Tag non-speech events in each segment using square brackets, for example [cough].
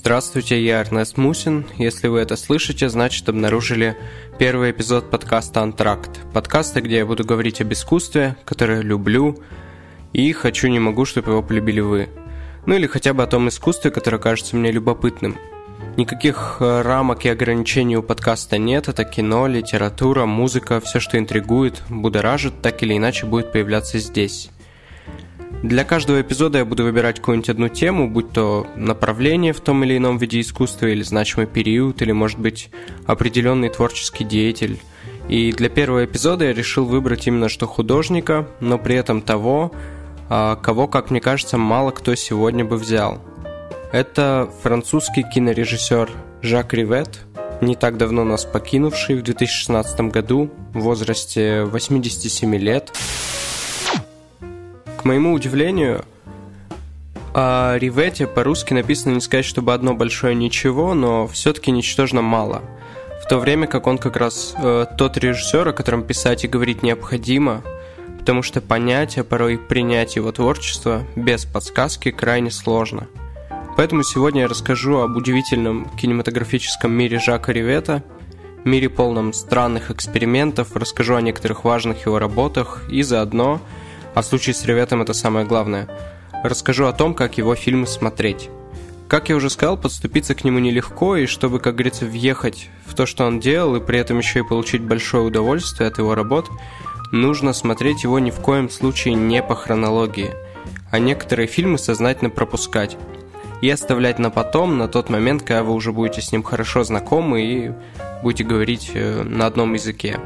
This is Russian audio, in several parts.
Здравствуйте, я Эрнест Мусин. Если вы это слышите, значит обнаружили первый эпизод подкаста «Антракт». Подкаста, где я буду говорить об искусстве, которое люблю, и хочу, не могу, чтобы его полюбили вы. Ну или хотя бы о том искусстве, которое кажется мне любопытным. Никаких э, рамок и ограничений у подкаста нет, это кино, литература, музыка, все, что интригует, будоражит, так или иначе будет появляться здесь. Для каждого эпизода я буду выбирать какую-нибудь одну тему, будь то направление в том или ином виде искусства, или значимый период, или, может быть, определенный творческий деятель. И для первого эпизода я решил выбрать именно что художника, но при этом того, а, кого, как мне кажется, мало кто сегодня бы взял. Это французский кинорежиссер Жак Ривет, не так давно нас покинувший в 2016 году в возрасте 87 лет. Моему удивлению, о Ривете по-русски написано не сказать, чтобы одно большое ничего, но все-таки ничтожно мало. В то время как он как раз э, тот режиссер, о котором писать и говорить необходимо, потому что понять, а порой принять его творчество без подсказки крайне сложно. Поэтому сегодня я расскажу об удивительном кинематографическом мире Жака Ривета, мире полном странных экспериментов, расскажу о некоторых важных его работах и заодно – а в случае с Реветом это самое главное. Расскажу о том, как его фильмы смотреть. Как я уже сказал, подступиться к нему нелегко, и чтобы, как говорится, въехать в то, что он делал, и при этом еще и получить большое удовольствие от его работ, нужно смотреть его ни в коем случае не по хронологии, а некоторые фильмы сознательно пропускать и оставлять на потом, на тот момент, когда вы уже будете с ним хорошо знакомы и будете говорить э, на одном языке.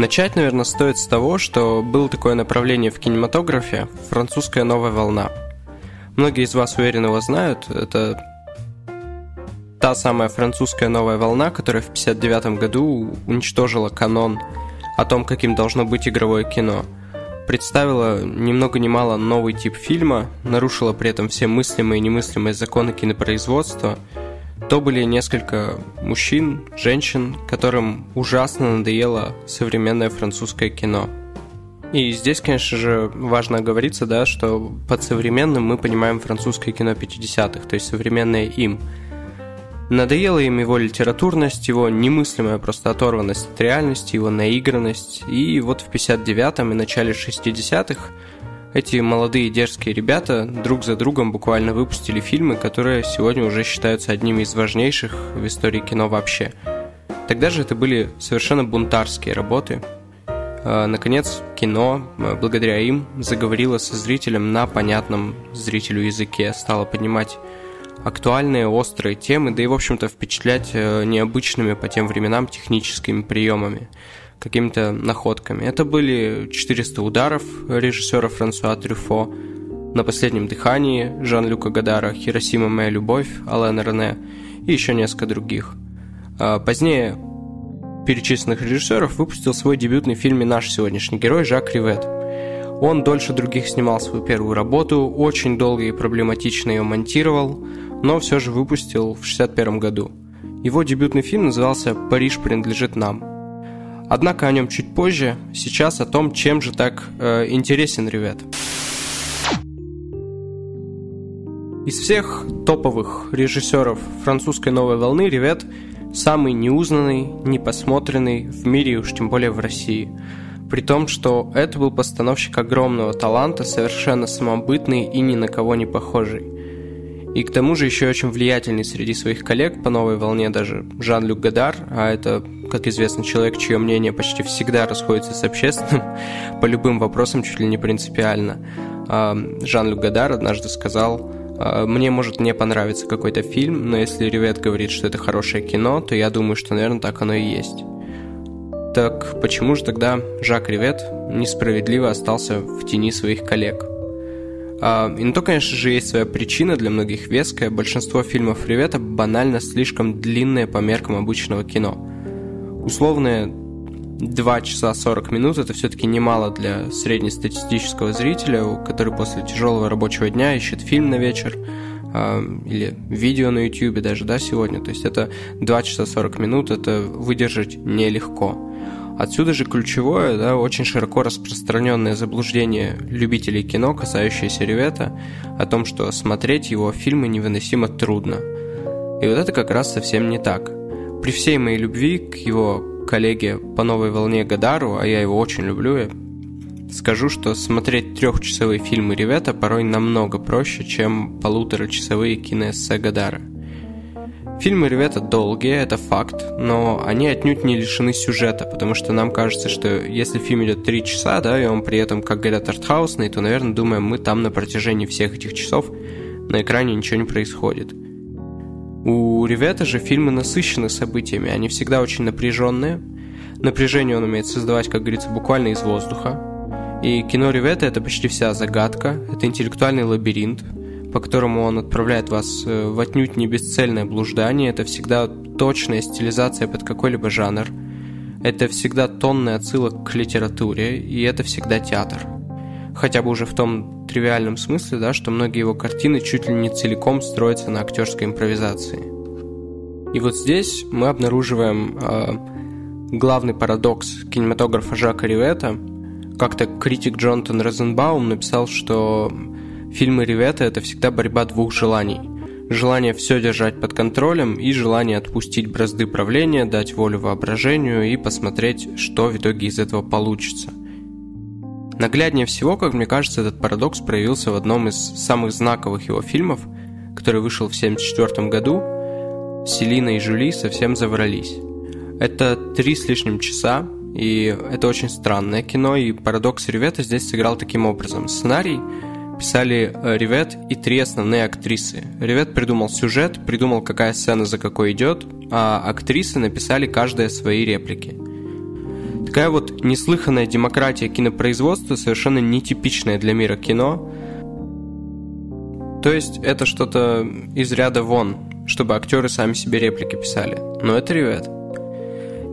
Начать, наверное, стоит с того, что было такое направление в кинематографе – французская новая волна. Многие из вас, уверенно, его знают. Это та самая французская новая волна, которая в 1959 году уничтожила канон о том, каким должно быть игровое кино. Представила ни много ни мало новый тип фильма, нарушила при этом все мыслимые и немыслимые законы кинопроизводства – то были несколько мужчин, женщин, которым ужасно надоело современное французское кино. И здесь, конечно же, важно оговориться, да, что под современным мы понимаем французское кино 50-х, то есть современное им. Надоела им его литературность, его немыслимая просто оторванность от реальности, его наигранность. И вот в 59-м и начале 60-х эти молодые дерзкие ребята друг за другом буквально выпустили фильмы, которые сегодня уже считаются одними из важнейших в истории кино вообще. Тогда же это были совершенно бунтарские работы. А, наконец, кино, а, благодаря им, заговорило со зрителем на понятном зрителю языке, стало поднимать актуальные, острые темы, да и, в общем-то, впечатлять э, необычными по тем временам техническими приемами какими-то находками. Это были 400 ударов режиссера Франсуа Трюфо, «На последнем дыхании» Жан-Люка Гадара, «Хиросима. Моя любовь» Алена Рене и еще несколько других. А позднее перечисленных режиссеров выпустил свой дебютный фильм «Наш сегодняшний герой» Жак Ривет. Он дольше других снимал свою первую работу, очень долго и проблематично ее монтировал, но все же выпустил в 1961 году. Его дебютный фильм назывался «Париж принадлежит нам». Однако о нем чуть позже, сейчас о том, чем же так э, интересен Ревет. Из всех топовых режиссеров французской новой волны Ревет самый неузнанный, непосмотренный в мире, уж тем более в России. При том, что это был постановщик огромного таланта, совершенно самобытный и ни на кого не похожий. И к тому же еще очень влиятельный среди своих коллег по новой волне даже Жан-Люк Гадар, а это как известно, человек, чье мнение почти всегда расходится с общественным, [laughs] по любым вопросам чуть ли не принципиально. А, Жан-Люк Гадар однажды сказал, «А, мне может не понравиться какой-то фильм, но если Ревет говорит, что это хорошее кино, то я думаю, что, наверное, так оно и есть. Так почему же тогда Жак Ревет несправедливо остался в тени своих коллег? А, и на то, конечно же, есть своя причина, для многих веская. Большинство фильмов Ревета банально слишком длинные по меркам обычного кино условные 2 часа 40 минут это все-таки немало для среднестатистического зрителя, который после тяжелого рабочего дня ищет фильм на вечер э, или видео на YouTube даже, да, сегодня. То есть это 2 часа 40 минут, это выдержать нелегко. Отсюда же ключевое, да, очень широко распространенное заблуждение любителей кино, касающееся Ревета, о том, что смотреть его фильмы невыносимо трудно. И вот это как раз совсем не так. При всей моей любви к его коллеге по новой волне Гадару, а я его очень люблю, я скажу, что смотреть трехчасовые фильмы Ревета порой намного проще, чем полуторачасовые киноэссе Гадара. Фильмы Ревета долгие, это факт, но они отнюдь не лишены сюжета, потому что нам кажется, что если фильм идет 3 часа, да, и он при этом, как говорят, артхаусный, то, наверное, думаем, мы там на протяжении всех этих часов на экране ничего не происходит. У Ревета же фильмы насыщены событиями, они всегда очень напряженные. Напряжение он умеет создавать, как говорится, буквально из воздуха. И кино Ревета это почти вся загадка, это интеллектуальный лабиринт, по которому он отправляет вас э, в отнюдь не бесцельное блуждание. Это всегда точная стилизация под какой-либо жанр. Это всегда тонный отсылок к литературе, и это всегда театр. Хотя бы уже в том тривиальном смысле, да, что многие его картины чуть ли не целиком строятся на актерской импровизации. И вот здесь мы обнаруживаем э, главный парадокс кинематографа Жака Ривета. Как-то критик Джонатан Розенбаум написал, что Фильмы Ревета – это всегда борьба двух желаний. Желание все держать под контролем и желание отпустить бразды правления, дать волю воображению и посмотреть, что в итоге из этого получится. Нагляднее всего, как мне кажется, этот парадокс проявился в одном из самых знаковых его фильмов, который вышел в 1974 году «Селина и Жюли совсем заврались». Это три с лишним часа, и это очень странное кино, и парадокс Ревета здесь сыграл таким образом. Сценарий – писали э, Ревет и три основные актрисы. Ревет придумал сюжет, придумал, какая сцена за какой идет, а актрисы написали каждая свои реплики. Такая вот неслыханная демократия кинопроизводства, совершенно нетипичная для мира кино. То есть это что-то из ряда вон, чтобы актеры сами себе реплики писали. Но это Ревет.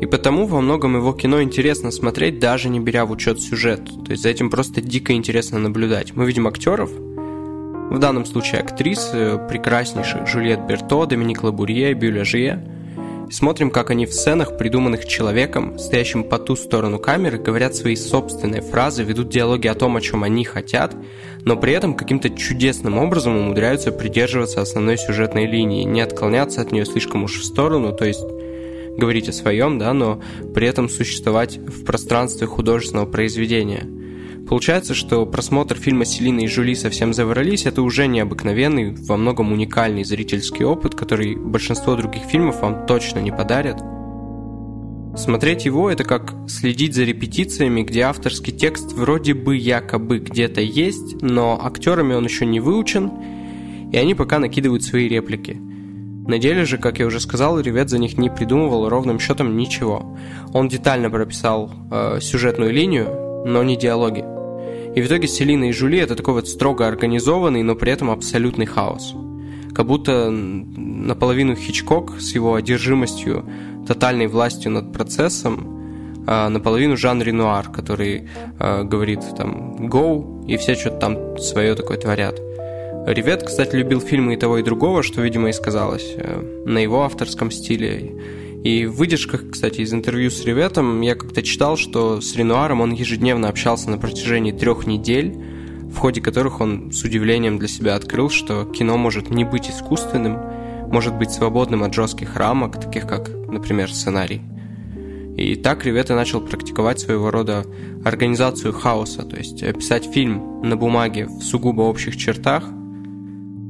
И потому во многом его кино интересно смотреть, даже не беря в учет сюжет. То есть за этим просто дико интересно наблюдать. Мы видим актеров, в данном случае актрис, прекраснейших Жюльет Берто, Доминик Лабурье, Бюля Жие. И смотрим, как они в сценах, придуманных человеком, стоящим по ту сторону камеры, говорят свои собственные фразы, ведут диалоги о том, о чем они хотят, но при этом каким-то чудесным образом умудряются придерживаться основной сюжетной линии, не отклоняться от нее слишком уж в сторону, то есть говорить о своем, да, но при этом существовать в пространстве художественного произведения. Получается, что просмотр фильма «Селина и Жули совсем заврались» — это уже необыкновенный, во многом уникальный зрительский опыт, который большинство других фильмов вам точно не подарят. Смотреть его — это как следить за репетициями, где авторский текст вроде бы якобы где-то есть, но актерами он еще не выучен, и они пока накидывают свои реплики — на деле же, как я уже сказал, Ревет за них не придумывал ровным счетом ничего. Он детально прописал э, сюжетную линию, но не диалоги. И в итоге Селина и Жули это такой вот строго организованный, но при этом абсолютный хаос. Как будто наполовину Хичкок с его одержимостью, тотальной властью над процессом, а наполовину Жан Ренуар, который э, говорит там «go», и все что-то там свое такое творят. Ревет, кстати, любил фильмы и того, и другого, что, видимо, и сказалось э, на его авторском стиле. И в выдержках, кстати, из интервью с Реветом я как-то читал, что с Ренуаром он ежедневно общался на протяжении трех недель, в ходе которых он с удивлением для себя открыл, что кино может не быть искусственным, может быть свободным от жестких рамок, таких как, например, сценарий. И так Ревета начал практиковать своего рода организацию хаоса, то есть писать фильм на бумаге в сугубо общих чертах,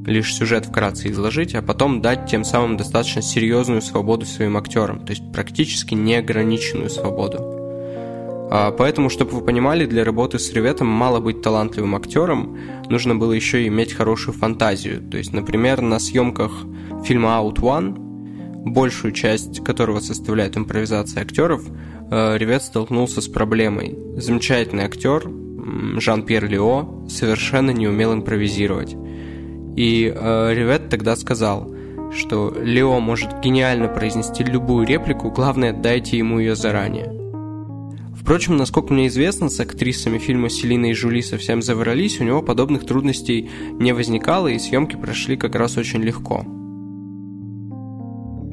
лишь сюжет вкратце изложить, а потом дать тем самым достаточно серьезную свободу своим актерам, то есть практически неограниченную свободу. А, поэтому, чтобы вы понимали, для работы с реветом мало быть талантливым актером, нужно было еще иметь хорошую фантазию. То есть, например, на съемках фильма Out One, большую часть которого составляет импровизация актеров, э, Ревет столкнулся с проблемой. Замечательный актер, Жан-Пьер Лео, совершенно не умел импровизировать. И э, Ревет тогда сказал, что Лео может гениально произнести любую реплику, главное дайте ему ее заранее. Впрочем, насколько мне известно, с актрисами фильма «Селина и Жули совсем заврались», у него подобных трудностей не возникало, и съемки прошли как раз очень легко.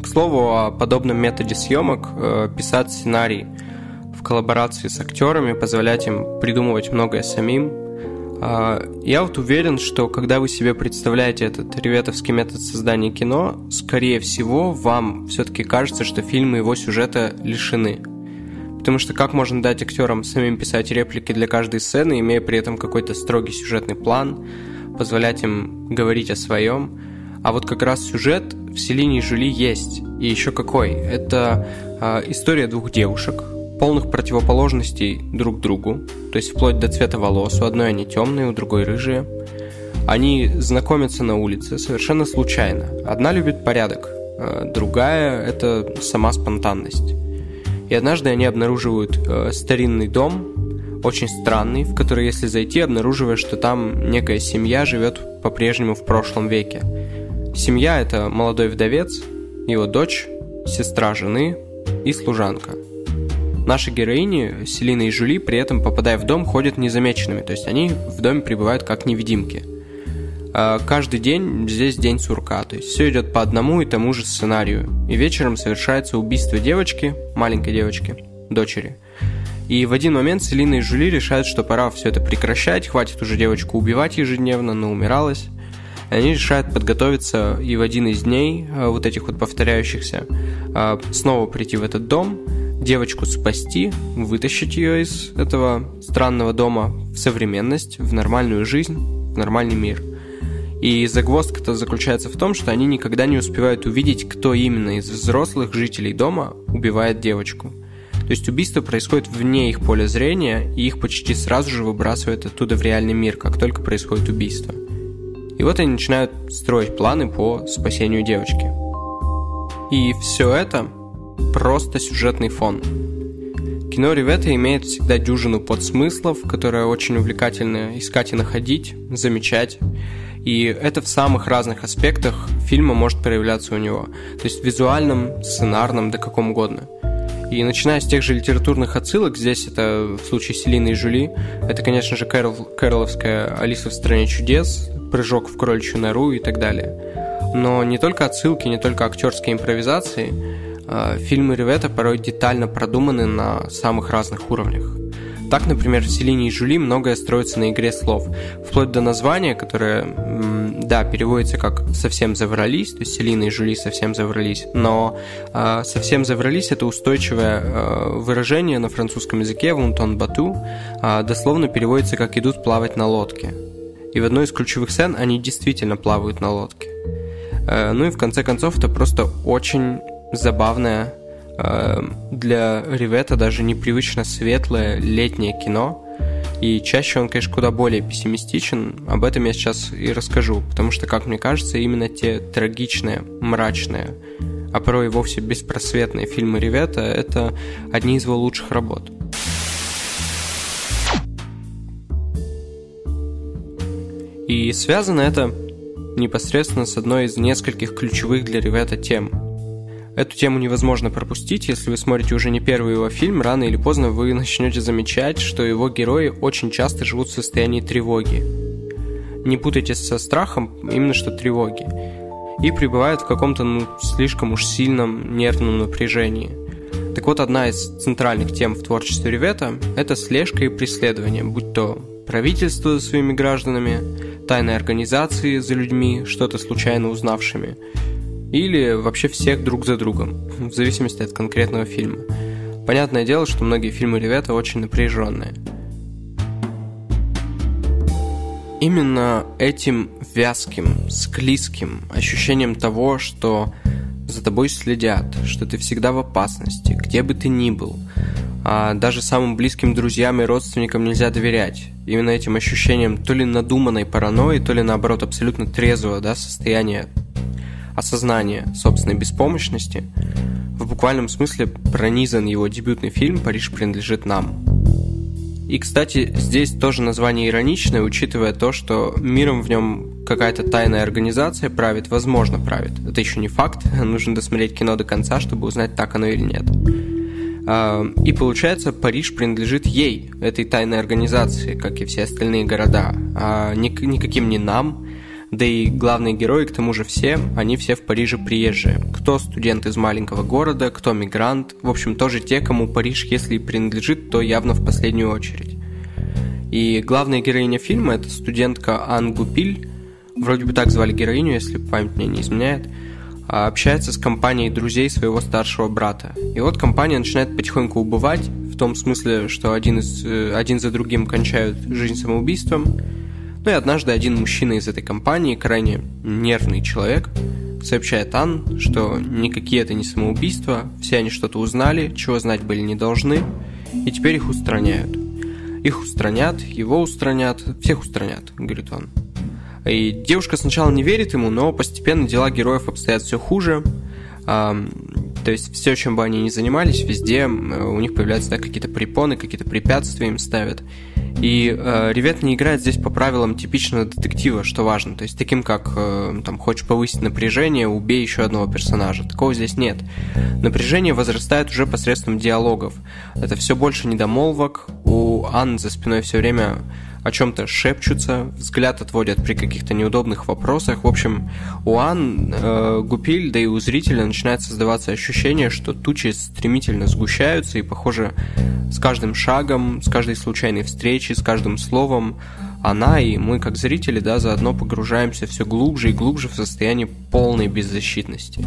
К слову о подобном методе съемок, э, писать сценарий – коллаборации с актерами, позволять им придумывать многое самим. А, я вот уверен, что когда вы себе представляете этот реветовский метод создания кино, скорее всего, вам все-таки кажется, что фильмы его сюжета лишены. Потому что как можно дать актерам самим писать реплики для каждой сцены, имея при этом какой-то строгий сюжетный план, позволять им говорить о своем. А вот как раз сюжет в Селине и Жюли есть. И еще какой. Это э, история двух девушек, полных противоположностей друг другу, то есть вплоть до цвета волос. У одной они темные, у другой рыжие. Они знакомятся на улице совершенно случайно. Одна любит порядок, э, другая – это сама спонтанность. И однажды они обнаруживают э, старинный дом, очень странный, в который, если зайти, обнаруживаешь, что там некая семья живет по-прежнему в прошлом веке. Семья – это молодой вдовец, его дочь, сестра жены и служанка. Наши героини, Селина и Жули, при этом, попадая в дом, ходят незамеченными, то есть они в доме пребывают как невидимки. А каждый день здесь день сурка, то есть все идет по одному и тому же сценарию. И вечером совершается убийство девочки, маленькой девочки, дочери. И в один момент Селина и Жули решают, что пора все это прекращать, хватит уже девочку убивать ежедневно, но умиралась. Они решают подготовиться и в один из дней, э, вот этих вот повторяющихся, э, снова прийти в этот дом, девочку спасти, вытащить ее из этого странного дома в современность, в нормальную жизнь, в нормальный мир. И загвоздка-то заключается в том, что они никогда не успевают увидеть, кто именно из взрослых жителей дома убивает девочку – то есть убийство происходит вне их поля зрения, и их почти сразу же выбрасывают оттуда в реальный мир, как только происходит убийство. И вот они начинают строить планы по спасению девочки. И все это просто сюжетный фон. Кино Ревета имеет всегда дюжину подсмыслов, которые очень увлекательно искать и находить, замечать. И это в самых разных аспектах фильма может проявляться у него. То есть визуальном, сценарном, да каком угодно. И начиная с тех же литературных отсылок, здесь это в случае Селины и Жюли, это, конечно же, Кэрол, Кэроловская «Алиса в стране чудес», «Прыжок в крольчью нору» и так далее. Но не только отсылки, не только актерские импровизации, фильмы Ревета порой детально продуманы на самых разных уровнях. Так, например, в Селине и Жули многое строится на игре слов, вплоть до названия, которое, да, переводится как «совсем заврались», то есть Селина и Жули совсем заврались, но э, «совсем заврались» — это устойчивое э, выражение на французском языке «вунтон бату», э, дословно переводится как «идут плавать на лодке». И в одной из ключевых сцен они действительно плавают на лодке. Э, ну и в конце концов это просто очень забавная Эм, для Ривета даже непривычно светлое летнее кино. И чаще он, конечно, куда более пессимистичен. Об этом я сейчас и расскажу, потому что, как мне кажется, именно те трагичные, мрачные, а порой и вовсе беспросветные фильмы Ривета – это одни из его лучших работ. И связано это непосредственно с одной из нескольких ключевых для Ривета тем – Эту тему невозможно пропустить, если вы смотрите уже не первый его фильм, рано или поздно вы начнете замечать, что его герои очень часто живут в состоянии тревоги. Не путайте со страхом, именно что тревоги. И пребывают в каком-то ну, слишком уж сильном нервном напряжении. Так вот, одна из центральных тем в творчестве Ревета – это слежка и преследование, будь то правительство за своими гражданами, тайные организации за людьми, что-то случайно узнавшими – или вообще всех друг за другом, [laughs] в зависимости от конкретного фильма. Понятное дело, что многие фильмы Ревета очень напряженные. Именно этим вязким, склизким ощущением того, что за тобой следят, что ты всегда в опасности, где бы ты ни был, а даже самым близким друзьям и родственникам нельзя доверять. Именно этим ощущением то ли надуманной паранойи, то ли наоборот абсолютно трезвого да, состояния осознание собственной беспомощности, в буквальном смысле пронизан его дебютный фильм «Париж принадлежит нам». И, кстати, здесь тоже название ироничное, учитывая то, что миром в нем какая-то тайная организация правит, возможно, правит. Это еще не факт, [laughs] нужно досмотреть кино до конца, чтобы узнать, так оно или нет. А, и получается, Париж принадлежит ей, этой тайной организации, как и все остальные города, а никаким не нам, Да и главные герои, к тому же все, они все в Париже приезжие. Кто студент из маленького города, кто мигрант. В общем, тоже те, кому Париж, если и принадлежит, то явно в последнюю очередь. И главная героиня фильма – это студентка Ан Гупиль, вроде бы так звали героиню, если память мне не изменяет, а общается с компанией друзей своего старшего брата. И вот компания начинает потихоньку убывать, в том смысле, что один, из, э, один за другим кончают жизнь самоубийством. Ну и однажды один мужчина из этой компании, крайне нервный человек, сообщает Ан, что никакие это не самоубийства, все они что-то узнали, чего знать были не должны, и теперь их устраняют. Их устранят, его устранят, всех устранят, говорит он. И девушка сначала не верит ему, но постепенно дела героев обстоят все хуже. То есть все, чем бы они ни занимались, везде у них появляются да, какие-то препоны, какие-то препятствия им ставят. И э, Ревет не играет здесь по правилам типичного детектива, что важно. То есть таким как, э, там, хочешь повысить напряжение, убей еще одного персонажа. Такого здесь нет. Напряжение возрастает уже посредством диалогов. Это все больше недомолвок. У Анны за спиной все время о чем-то шепчутся, взгляд отводят при каких-то неудобных вопросах. В общем, у Ан, э, Гупиль, да и у зрителя начинает создаваться ощущение, что тучи стремительно сгущаются, и, похоже, с каждым шагом, с каждой случайной встречей, с каждым словом она и мы, как зрители, да, заодно погружаемся все глубже и глубже в состояние полной беззащитности.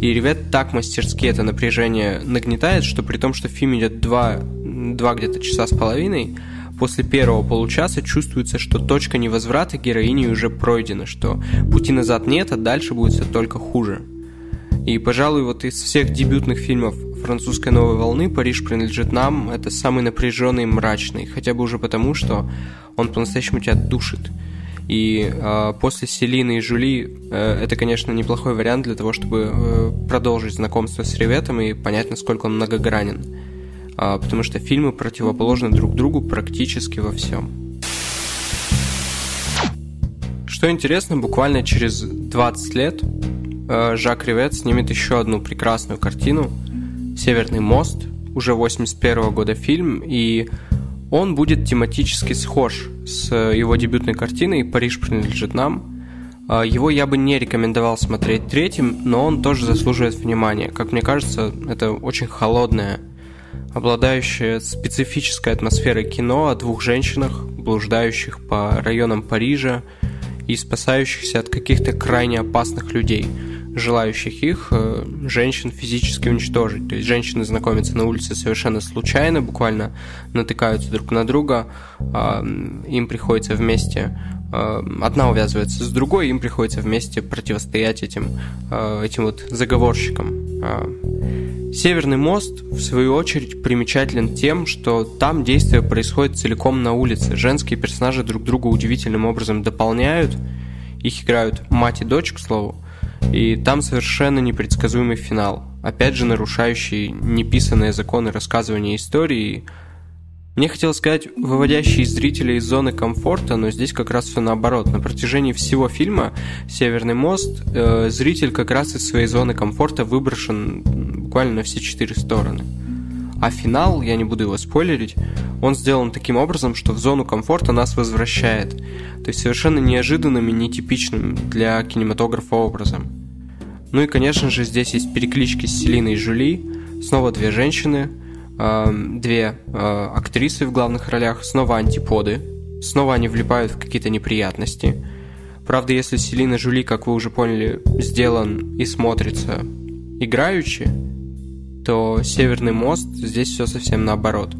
И ребят так мастерски это напряжение нагнетает, что при том, что фильм идет два, два где-то часа с половиной, после первого получаса чувствуется, что точка невозврата героини уже пройдена, что пути назад нет, а дальше будет все только хуже. И, пожалуй, вот из всех дебютных фильмов французской новой волны «Париж принадлежит нам» — это самый напряженный и мрачный, хотя бы уже потому, что он по-настоящему тебя душит. И э, после Селины и Жули э, это, конечно, неплохой вариант для того, чтобы э, продолжить знакомство с Реветом и понять, насколько он многогранен. А, потому что фильмы противоположны друг другу практически во всем. Что интересно, буквально через 20 лет э, Жак Ривет снимет еще одну прекрасную картину «Северный мост», уже 81 года фильм, и он будет тематически схож с его дебютной картиной «Париж принадлежит нам». А, его я бы не рекомендовал смотреть третьим, но он тоже заслуживает внимания. Как мне кажется, это очень холодная обладающее специфической атмосферой кино о двух женщинах, блуждающих по районам Парижа и спасающихся от каких-то крайне опасных людей, желающих их, э, женщин, физически уничтожить. То есть женщины знакомятся на улице совершенно случайно, буквально натыкаются друг на друга, э, им приходится вместе э, одна увязывается с другой, им приходится вместе противостоять этим, э, этим вот заговорщикам. Северный мост, в свою очередь, примечателен тем, что там действие происходит целиком на улице. Женские персонажи друг друга удивительным образом дополняют. Их играют мать и дочь, к слову. И там совершенно непредсказуемый финал. Опять же, нарушающий неписанные законы рассказывания истории – мне хотелось сказать, выводящий зрителя из зоны комфорта, но здесь как раз все наоборот. На протяжении всего фильма «Северный мост» э, зритель как раз из своей зоны комфорта выброшен буквально на все четыре стороны. А финал, я не буду его спойлерить, он сделан таким образом, что в зону комфорта нас возвращает. То есть совершенно неожиданным и нетипичным для кинематографа образом. Ну и, конечно же, здесь есть переклички с Селиной и Жули, снова две женщины, две а, актрисы в главных ролях, снова антиподы, снова они влипают в какие-то неприятности. Правда, если Селина Жули, как вы уже поняли, сделан и смотрится играючи, то Северный мост здесь все совсем наоборот.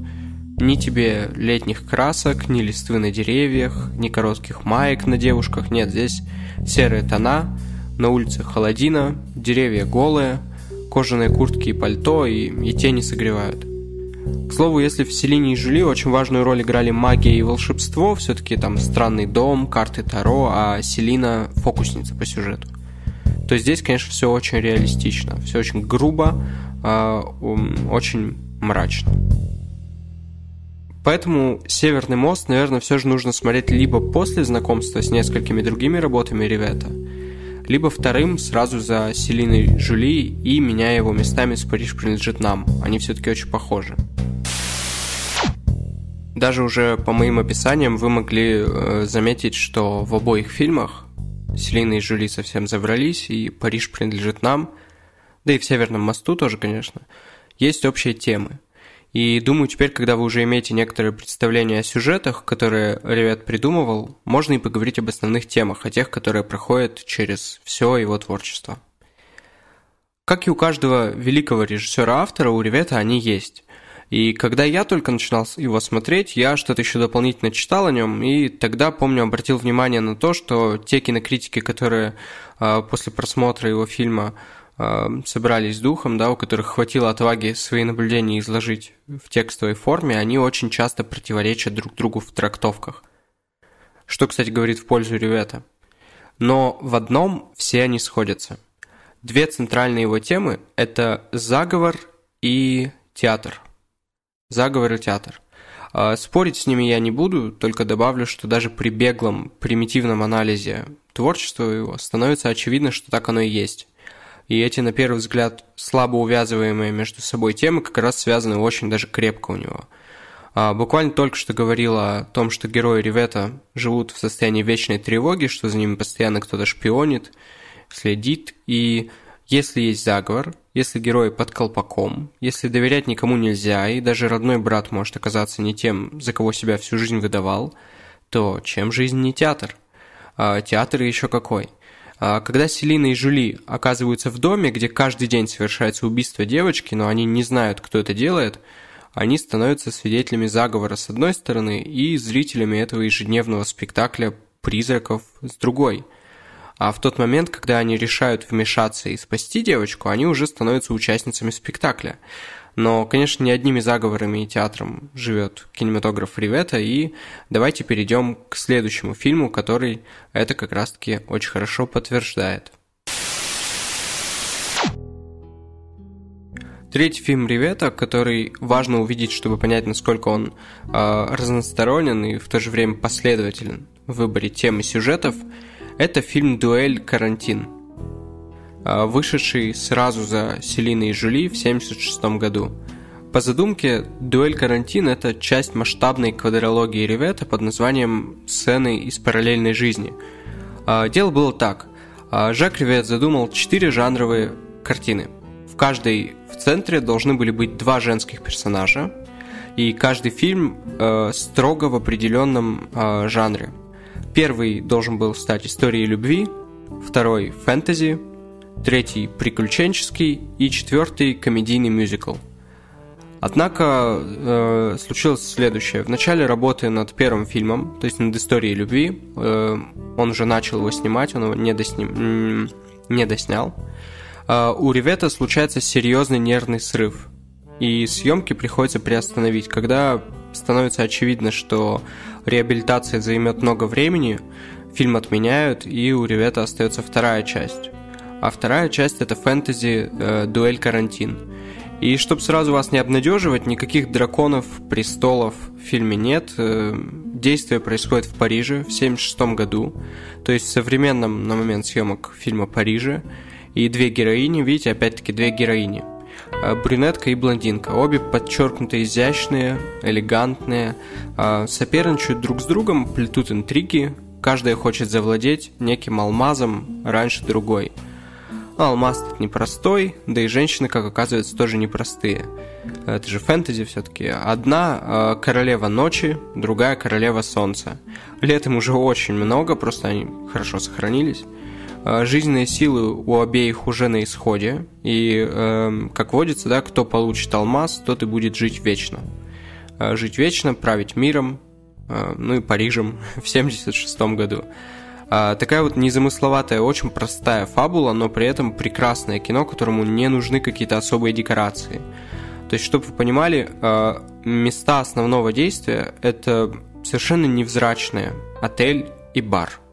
Ни тебе летних красок, ни листвы на деревьях, ни коротких маек на девушках. Нет, здесь серые тона, на улице холодина, деревья голые, кожаные куртки и пальто, и, и тени согревают. К слову, если в Селине и Жюли очень важную роль играли магия и волшебство, все-таки там странный дом, карты Таро, а Селина фокусница по сюжету, то здесь, конечно, все очень реалистично, все очень грубо, э, очень мрачно. Поэтому «Северный мост», наверное, все же нужно смотреть либо после знакомства с несколькими другими работами Ревета, либо вторым сразу за Селиной Жули и меняя его местами с «Париж принадлежит нам». Они все-таки очень похожи. Даже уже по моим описаниям вы могли э, заметить, что в обоих фильмах Селина и Жюли совсем забрались, и Париж принадлежит нам, да и в Северном мосту тоже, конечно, есть общие темы. И думаю, теперь, когда вы уже имеете некоторое представление о сюжетах, которые Ревет придумывал, можно и поговорить об основных темах, о тех, которые проходят через все его творчество. Как и у каждого великого режиссера-автора, у Ревета они есть. И когда я только начинал его смотреть, я что-то еще дополнительно читал о нем, и тогда, помню, обратил внимание на то, что те кинокритики, которые э, после просмотра его фильма собрались с духом, да, у которых хватило отваги свои наблюдения изложить в текстовой форме, они очень часто противоречат друг другу в трактовках. Что, кстати, говорит в пользу Ревета. Но в одном все они сходятся. Две центральные его темы – это заговор и театр – заговор и театр. А, спорить с ними я не буду, только добавлю, что даже при беглом, примитивном анализе творчества его становится очевидно, что так оно и есть. И эти, на первый взгляд, слабо увязываемые между собой темы как раз связаны очень даже крепко у него. А, буквально только что говорила о том, что герои Ревета живут в состоянии вечной тревоги, что за ними постоянно кто-то шпионит, следит, и если есть заговор, если герой под колпаком, если доверять никому нельзя, и даже родной брат может оказаться не тем, за кого себя всю жизнь выдавал, то чем жизнь не театр? А, театр еще какой? А, когда Селина и Жюли оказываются в доме, где каждый день совершается убийство девочки, но они не знают, кто это делает, они становятся свидетелями заговора с одной стороны и зрителями этого ежедневного спектакля призраков с другой – а в тот момент, когда они решают вмешаться и спасти девочку, они уже становятся участницами спектакля. Но, конечно, не одними заговорами и театром живет кинематограф Ривета, и давайте перейдем к следующему фильму, который это как раз-таки очень хорошо подтверждает. Третий фильм Ривета, который важно увидеть, чтобы понять, насколько он э, разносторонен и в то же время последователен в выборе темы сюжетов – это фильм «Дуэль. Карантин», вышедший сразу за Селиной и Жюли в 1976 году. По задумке, «Дуэль. Карантин» — это часть масштабной квадрологии Ревета под названием «Сцены из параллельной жизни». А, дело было так. А, Жак Ревет задумал четыре жанровые картины. В каждой в центре должны были быть два женских персонажа, и каждый фильм э, строго в определенном э, жанре. Первый должен был стать историей любви, второй – фэнтези, третий – приключенческий и четвертый – комедийный мюзикл. Однако э, случилось следующее. В начале работы над первым фильмом, то есть над историей любви, э, он уже начал его снимать, он его не, досним, не доснял. Э, у Ревета случается серьезный нервный срыв, и съемки приходится приостановить, когда становится очевидно, что реабилитация займет много времени, фильм отменяют, и у ребята остается вторая часть. А вторая часть это фэнтези э, «Дуэль карантин». И чтобы сразу вас не обнадеживать, никаких драконов, престолов в фильме нет. Э, действие происходит в Париже в 1976 году, то есть в современном на момент съемок фильма Париже. И две героини, видите, опять-таки две героини – Э, брюнетка и блондинка. Обе подчеркнуто изящные, элегантные, э, соперничают друг с другом, плетут интриги, каждая хочет завладеть неким алмазом раньше другой. Но алмаз тут непростой, да и женщины, как оказывается, тоже непростые. Это же фэнтези все-таки. Одна э, королева ночи, другая королева солнца. Летом уже очень много, просто они хорошо сохранились. Э, жизненные силы у обеих уже на исходе, и, э, как водится, да, кто получит алмаз, тот и будет жить вечно. Э, жить вечно, править миром, ну и Парижем [laughs] в 76 году. Э, такая вот незамысловатая, очень простая фабула, но при этом прекрасное кино, которому не нужны какие-то особые декорации. То есть, чтобы вы понимали, э, места основного действия – это совершенно невзрачные отель и бар –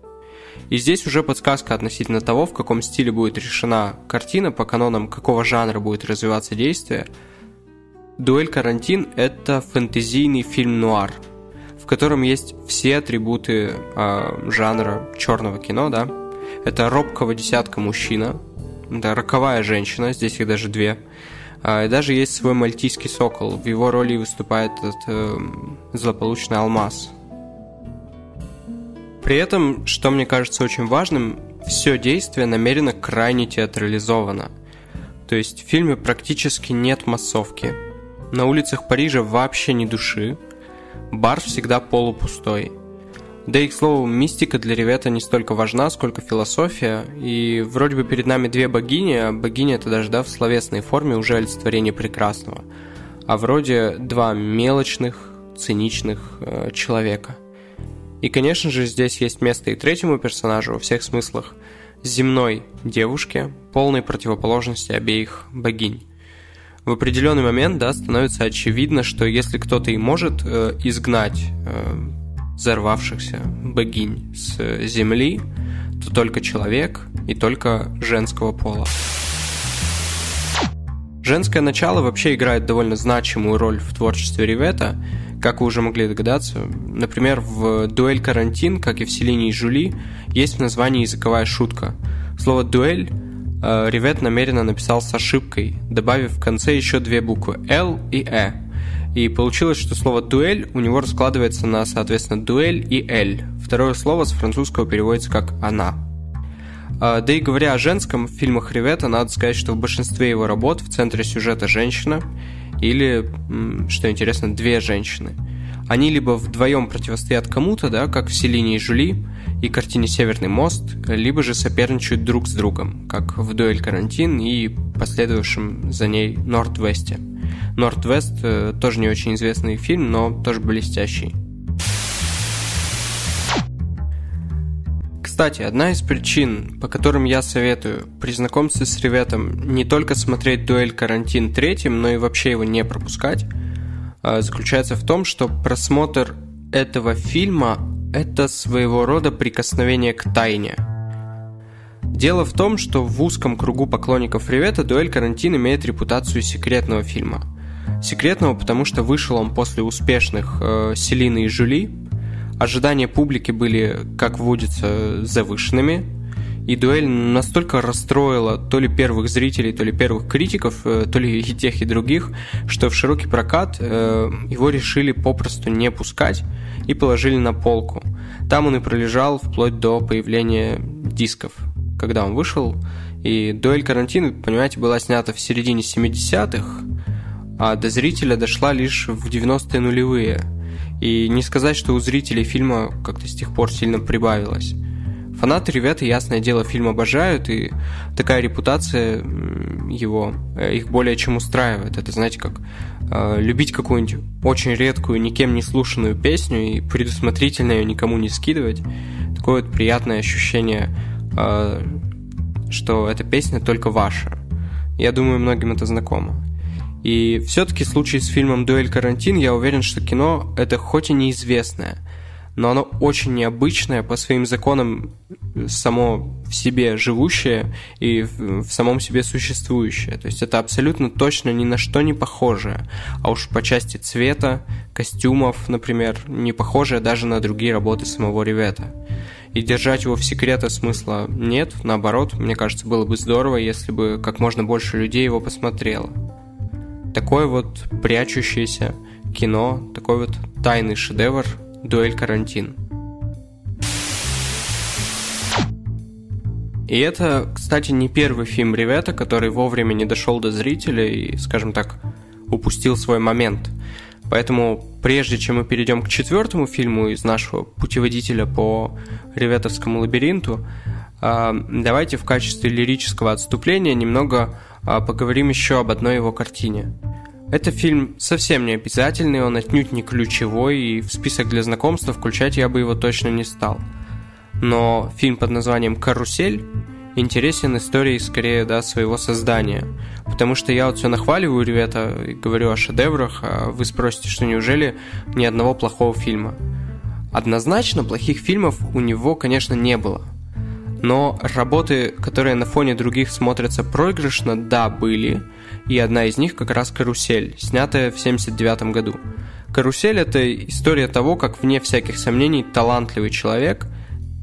и здесь уже подсказка относительно того, в каком стиле будет решена картина, по канонам какого жанра будет развиваться действие. «Дуэль Карантин» — это фэнтезийный фильм-нуар, в котором есть все атрибуты э, жанра черного кино, да. Это робкого десятка мужчина, это роковая женщина, здесь их даже две, э, даже есть свой мальтийский сокол, в его роли выступает этот э, злополучный алмаз — при этом, что мне кажется очень важным, все действие намеренно крайне театрализовано. То есть в фильме практически нет массовки. На улицах Парижа вообще ни души. Бар всегда полупустой. Да и, к слову, мистика для ребята не столько важна, сколько философия. И вроде бы перед нами две богини, а богиня это даже да, в словесной форме уже олицетворение прекрасного. А вроде два мелочных, циничных э, человека – и, конечно же, здесь есть место и третьему персонажу во всех смыслах земной девушке, полной противоположности обеих богинь. В определенный момент, да, становится очевидно, что если кто-то и может э, изгнать э, взорвавшихся богинь с земли, то только человек и только женского пола. Женское начало вообще играет довольно значимую роль в творчестве Ривета, как вы уже могли догадаться, например, в «Дуэль карантин», как и в «Селине и Жули», есть в названии языковая шутка. Слово «дуэль» э, Ривет намеренно написал с ошибкой, добавив в конце еще две буквы «Л» и «Э». И получилось, что слово «дуэль» у него раскладывается на, соответственно, «дуэль» и «эль». Второе слово с французского переводится как «она». А, да и говоря о женском, в фильмах Ривета надо сказать, что в большинстве его работ в центре сюжета женщина, или, что интересно, две женщины. Они либо вдвоем противостоят кому-то, да, как в «Селине и Жули» и картине «Северный мост», либо же соперничают друг с другом, как в «Дуэль Карантин» и последовавшем за ней «Норд-Весте». «Норд-Вест» э, тоже не очень известный фильм, но тоже блестящий. Кстати, одна из причин, по которым я советую при знакомстве с Реветом не только смотреть «Дуэль Карантин» третьим, но и вообще его не пропускать, заключается в том, что просмотр этого фильма – это своего рода прикосновение к тайне. Дело в том, что в узком кругу поклонников Ревета «Дуэль Карантин» имеет репутацию секретного фильма. Секретного, потому что вышел он после успешных э, «Селины и Жюли», Ожидания публики были, как водится, завышенными, и дуэль настолько расстроила то ли первых зрителей, то ли первых критиков, э, то ли и тех, и других, что в широкий прокат э, его решили попросту не пускать и положили на полку. Там он и пролежал вплоть до появления дисков, когда он вышел. И дуэль карантина, понимаете, была снята в середине 70-х, а до зрителя дошла лишь в 90-е нулевые – и не сказать, что у зрителей фильма как-то с тех пор сильно прибавилось. Фанаты, ребята, ясное дело, фильм обожают, и такая репутация его э, их более чем устраивает. Это, знаете, как э, любить какую-нибудь очень редкую, никем не слушанную песню и предусмотрительно ее никому не скидывать. Такое вот приятное ощущение, э, что эта песня только ваша. Я думаю, многим это знакомо. И все-таки в случае с фильмом «Дуэль Карантин» я уверен, что кино — это хоть и неизвестное, но оно очень необычное, по своим законам само в себе живущее и в самом себе существующее. То есть это абсолютно точно ни на что не похожее. А уж по части цвета, костюмов, например, не похожее даже на другие работы самого Ревета. И держать его в секрете смысла нет, наоборот, мне кажется, было бы здорово, если бы как можно больше людей его посмотрело такое вот прячущееся кино, такой вот тайный шедевр «Дуэль карантин». И это, кстати, не первый фильм Ревета, который вовремя не дошел до зрителя и, скажем так, упустил свой момент. Поэтому, прежде чем мы перейдем к четвертому фильму из нашего путеводителя по Реветовскому лабиринту, а, давайте в качестве лирического отступления немного а, поговорим еще об одной его картине. Это фильм совсем не обязательный, он отнюдь не ключевой, и в список для знакомства включать я бы его точно не стал. Но фильм под названием «Карусель» интересен историей скорее да, своего создания. Потому что я вот все нахваливаю ребята и говорю о шедеврах, а вы спросите, что неужели ни одного плохого фильма? Однозначно плохих фильмов у него, конечно, не было. Но работы, которые на фоне других смотрятся проигрышно, да, были – и одна из них как раз «Карусель», снятая в 1979 году. «Карусель» — это история того, как, вне всяких сомнений, талантливый человек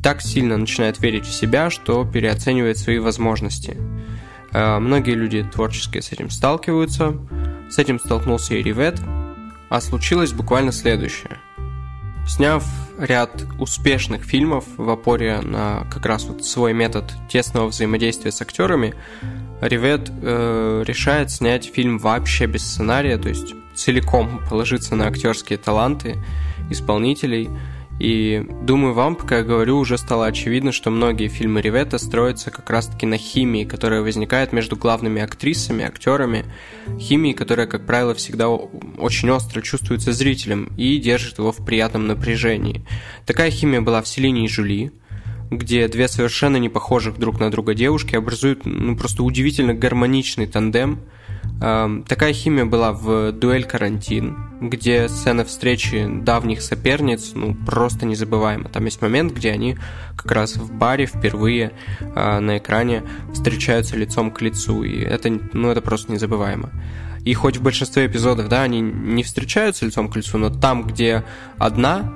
так сильно начинает верить в себя, что переоценивает свои возможности. Э, многие люди творческие с этим сталкиваются, с этим столкнулся и Ривет, а случилось буквально следующее. Сняв ряд успешных фильмов в опоре на как раз вот свой метод тесного взаимодействия с актерами, Ривет э, решает снять фильм вообще без сценария, то есть целиком положиться на актерские таланты исполнителей – и думаю, вам, пока я говорю, уже стало очевидно, что многие фильмы Ривета строятся как раз-таки на химии, которая возникает между главными актрисами, актерами. Химии, которая, как правило, всегда очень остро чувствуется зрителем и держит его в приятном напряжении. Такая химия была в Селине и Жюли, где две совершенно не похожих друг на друга девушки образуют ну, просто удивительно гармоничный тандем – Такая химия была в «Дуэль Карантин», где сцена встречи давних соперниц ну, просто незабываема. Там есть момент, где они как раз в баре впервые э, на экране встречаются лицом к лицу, и это, ну, это просто незабываемо. И хоть в большинстве эпизодов, да, они не встречаются лицом к лицу, но там, где одна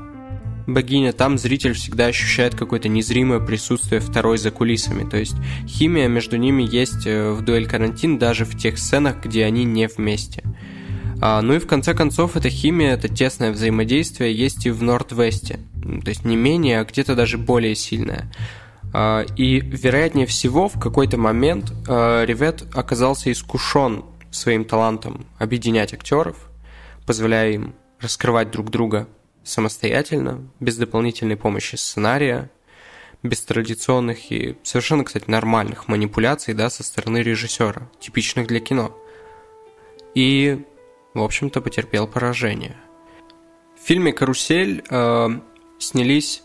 богиня, там зритель всегда ощущает какое-то незримое присутствие второй за кулисами. То есть химия между ними есть э, в дуэль карантин даже в тех сценах, где они не вместе. А, ну и в конце концов, эта химия, это тесное взаимодействие есть и в Норд-Весте. То есть не менее, а где-то даже более сильное. А, и вероятнее всего, в какой-то момент а, Ревет оказался искушен своим талантом объединять актеров, позволяя им раскрывать друг друга самостоятельно, без дополнительной помощи сценария, без традиционных и совершенно, кстати, нормальных манипуляций да, со стороны режиссера, типичных для кино. И, в общем-то, потерпел поражение. В фильме «Карусель» э, снялись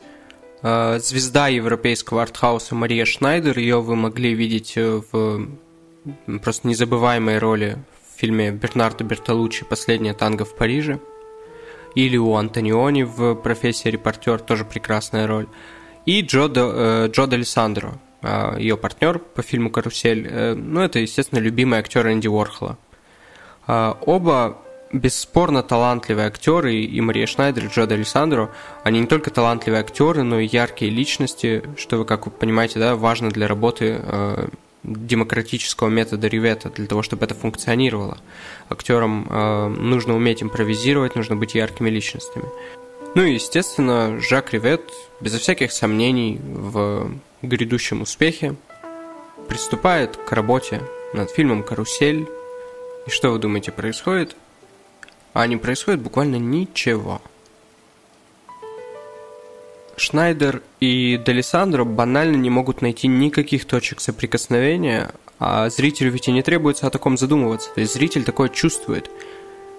э, звезда европейского артхауса Мария Шнайдер. Ее вы могли видеть э, в просто незабываемой роли в фильме Бернардо Бертолуччи «Последняя танго в Париже» или у Антониони в профессии репортер, тоже прекрасная роль. И Джо, э, Джо D'Алессандро, э, ее партнер по фильму «Карусель». Э, ну, это, естественно, любимый актер Энди Уорхола. Оба бесспорно талантливые актеры, и Мария Шнайдер, и Джо D'Алессандро, они не только талантливые актеры, но и яркие личности, что вы, как вы понимаете, да, важно для работы демократического метода ревета для того, чтобы это функционировало. Актерам э, нужно уметь импровизировать, нужно быть яркими личностями. Ну и, естественно, Жак Ревет, безо всяких сомнений в грядущем успехе, приступает к работе над фильмом «Карусель». И что вы думаете происходит? А не происходит буквально ничего – Шнайдер и Делисандро банально не могут найти никаких точек соприкосновения, а зрителю ведь и не требуется о таком задумываться. То есть зритель такое чувствует.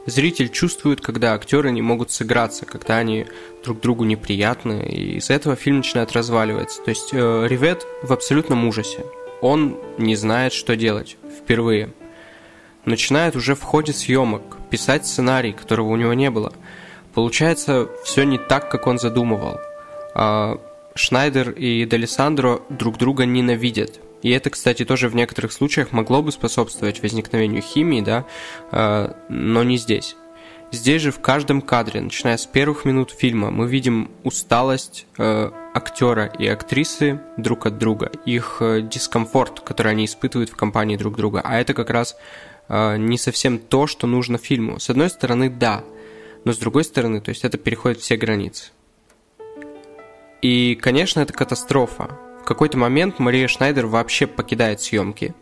Зритель чувствует, когда актеры не могут сыграться, когда они друг другу неприятны, и из-за этого фильм начинает разваливаться. То есть э, Ривет в абсолютном ужасе. Он не знает, что делать впервые. Начинает уже в ходе съемок писать сценарий, которого у него не было. Получается все не так, как он задумывал. А, Шнайдер и Делисандро друг друга ненавидят. И это, кстати, тоже в некоторых случаях могло бы способствовать возникновению химии, да, а, но не здесь. Здесь же в каждом кадре, начиная с первых минут фильма, мы видим усталость э, актера и актрисы друг от друга, их э, дискомфорт, который они испытывают в компании друг друга. А это как раз э, не совсем то, что нужно фильму. С одной стороны, да, но с другой стороны, то есть это переходит все границы. И, конечно, это катастрофа. В какой-то момент Мария Шнайдер вообще покидает съемки.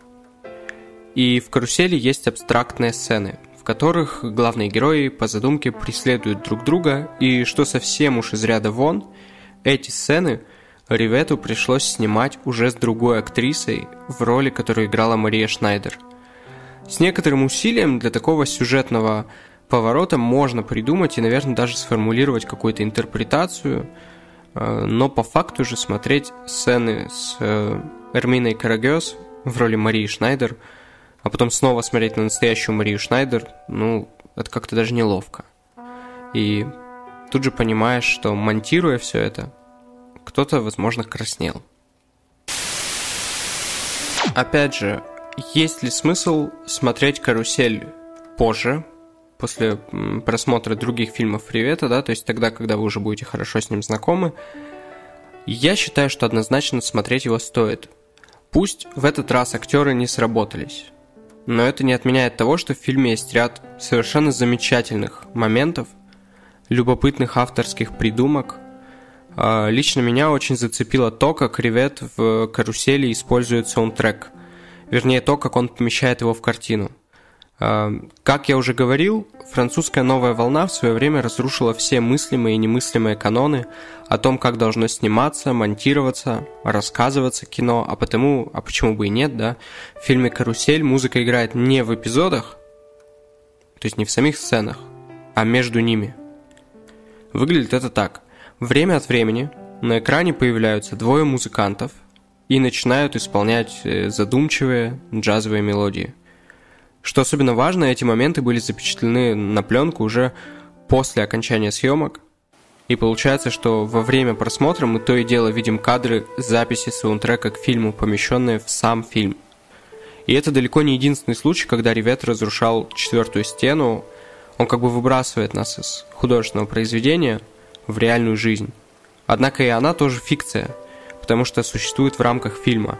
И в «Карусели» есть абстрактные сцены, в которых главные герои по задумке преследуют друг друга, и что совсем уж из ряда вон, эти сцены Ривету пришлось снимать уже с другой актрисой в роли, которую играла Мария Шнайдер. С некоторым усилием для такого сюжетного поворота можно придумать и, наверное, даже сформулировать какую-то интерпретацию – но по факту же смотреть сцены с э, Эрминой Карагес в роли Марии Шнайдер, а потом снова смотреть на настоящую Марию Шнайдер, ну, это как-то даже неловко. И тут же понимаешь, что монтируя все это, кто-то, возможно, краснел. Опять же, есть ли смысл смотреть «Карусель» позже, после просмотра других фильмов Привета, да, то есть тогда, когда вы уже будете хорошо с ним знакомы, я считаю, что однозначно смотреть его стоит. Пусть в этот раз актеры не сработались, но это не отменяет того, что в фильме есть ряд совершенно замечательных моментов, любопытных авторских придумок. А, лично меня очень зацепило то, как Ревет в карусели использует саундтрек. Вернее, то, как он помещает его в картину. А, как я уже говорил, французская новая волна в свое время разрушила все мыслимые и немыслимые каноны о том, как должно сниматься, монтироваться, рассказываться кино, а потому, а почему бы и нет, да, в фильме «Карусель» музыка играет не в эпизодах, то есть не в самих сценах, а между ними. Выглядит это так. Время от времени на экране появляются двое музыкантов и начинают исполнять э, задумчивые джазовые мелодии. Что особенно важно, эти моменты были запечатлены на пленку уже после окончания съемок, и получается, что во время просмотра мы то и дело видим кадры записи саундтрека к фильму, помещенные в сам фильм. И это далеко не единственный случай, когда Ревет разрушал четвертую стену, он как бы выбрасывает нас из художественного произведения – в реальную жизнь. Однако и она тоже фикция, потому что существует в рамках фильма.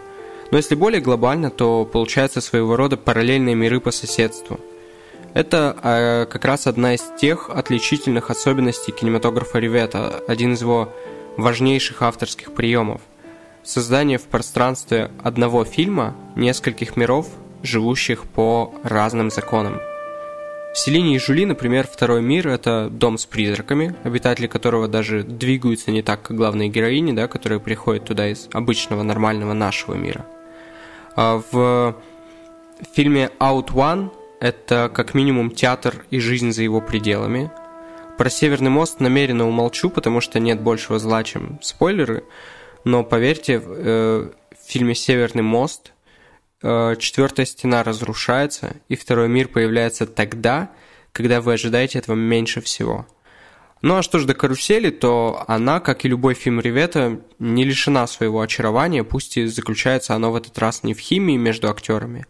Но если более глобально, то получается своего рода параллельные миры по соседству. Это э, как раз одна из тех отличительных особенностей кинематографа Ривета, один из его важнейших авторских приемов. Создание в пространстве одного фильма нескольких миров, живущих по разным законам. В Селине и Жули, например, второй мир – это дом с призраками, обитатели которого даже двигаются не так, как главные героини, да, которые приходят туда из обычного, нормального нашего мира. А в фильме Out One это как минимум театр и жизнь за его пределами. Про Северный мост намеренно умолчу, потому что нет большего зла, чем спойлеры. Но поверьте, э, в фильме Северный мост Э, четвертая стена разрушается, и второй мир появляется тогда, когда вы ожидаете этого меньше всего. Ну а что ж до карусели, то она, как и любой фильм Ревета, не лишена своего очарования, пусть и заключается оно в этот раз не в химии между актерами,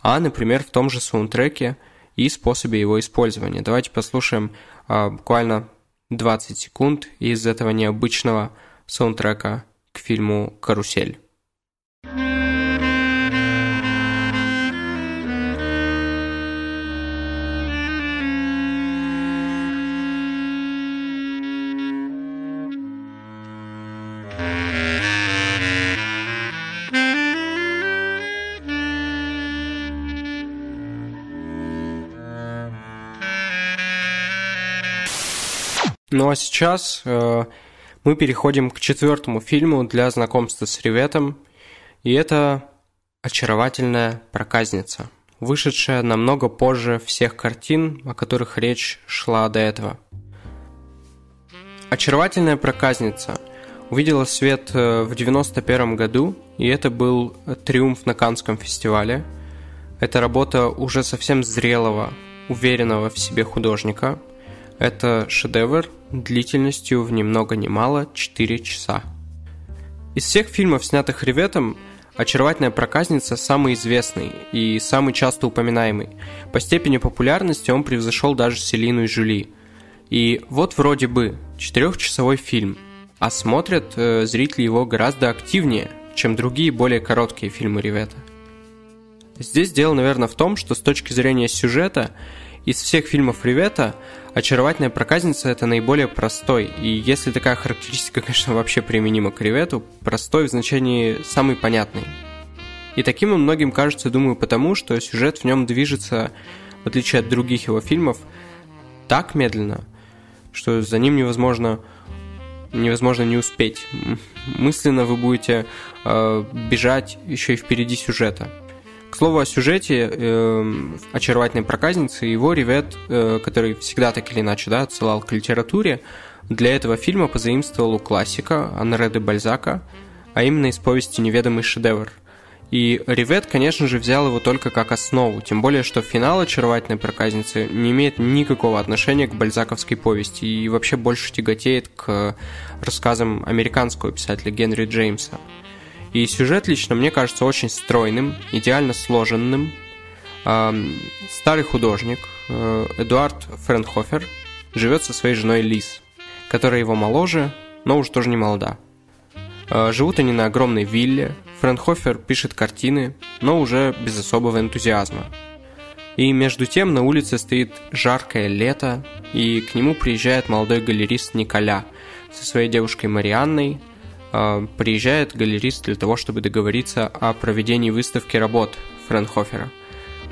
а, например, в том же саундтреке и способе его использования. Давайте послушаем а, буквально 20 секунд из этого необычного саундтрека к фильму «Карусель». Ну а сейчас э, мы переходим к четвертому фильму для знакомства с Реветом, и это «Очаровательная проказница», вышедшая намного позже всех картин, о которых речь шла до этого. «Очаровательная проказница» увидела свет э, в 1991 году, и это был триумф на Канском фестивале. Это работа уже совсем зрелого, уверенного в себе художника – это шедевр длительностью в ни много ни мало 4 часа. Из всех фильмов, снятых Реветом, «Очаровательная проказница» самый известный и самый часто упоминаемый. По степени популярности он превзошел даже Селину и Жюли. И вот вроде бы четырехчасовой фильм, а смотрят э, зрители его гораздо активнее, чем другие более короткие фильмы Ревета. Здесь дело, наверное, в том, что с точки зрения сюжета из всех фильмов Ревета очаровательная проказница это наиболее простой, и если такая характеристика, [laughs] конечно, вообще применима к Ревету, простой в значении самый понятный. И таким он многим кажется, думаю, потому, что сюжет в нем движется, в отличие от других его фильмов, так медленно, что за ним невозможно невозможно не успеть. Мысленно вы будете э, бежать еще и впереди сюжета. К слову о сюжете э, очаровательной проказницы, его Ревет, э, который всегда так или иначе да, отсылал к литературе, для этого фильма позаимствовал у классика Анре де Бальзака, а именно из повести «Неведомый шедевр». И Ревет, конечно же, взял его только как основу, тем более, что финал «Очаровательной проказницы» не имеет никакого отношения к бальзаковской повести и вообще больше тяготеет к рассказам американского писателя Генри Джеймса – и сюжет лично мне кажется очень стройным, идеально сложенным. Старый художник э, Эдуард Френхофер живет со своей женой Лиз, которая его моложе, но уж тоже не молода. Э, живут они на огромной вилле, Френхофер пишет картины, но уже без особого энтузиазма. И между тем на улице стоит жаркое лето, и к нему приезжает молодой галерист Николя со своей девушкой Марианной. Э, приезжает галерист для того, чтобы договориться о проведении выставки работ Френхофера.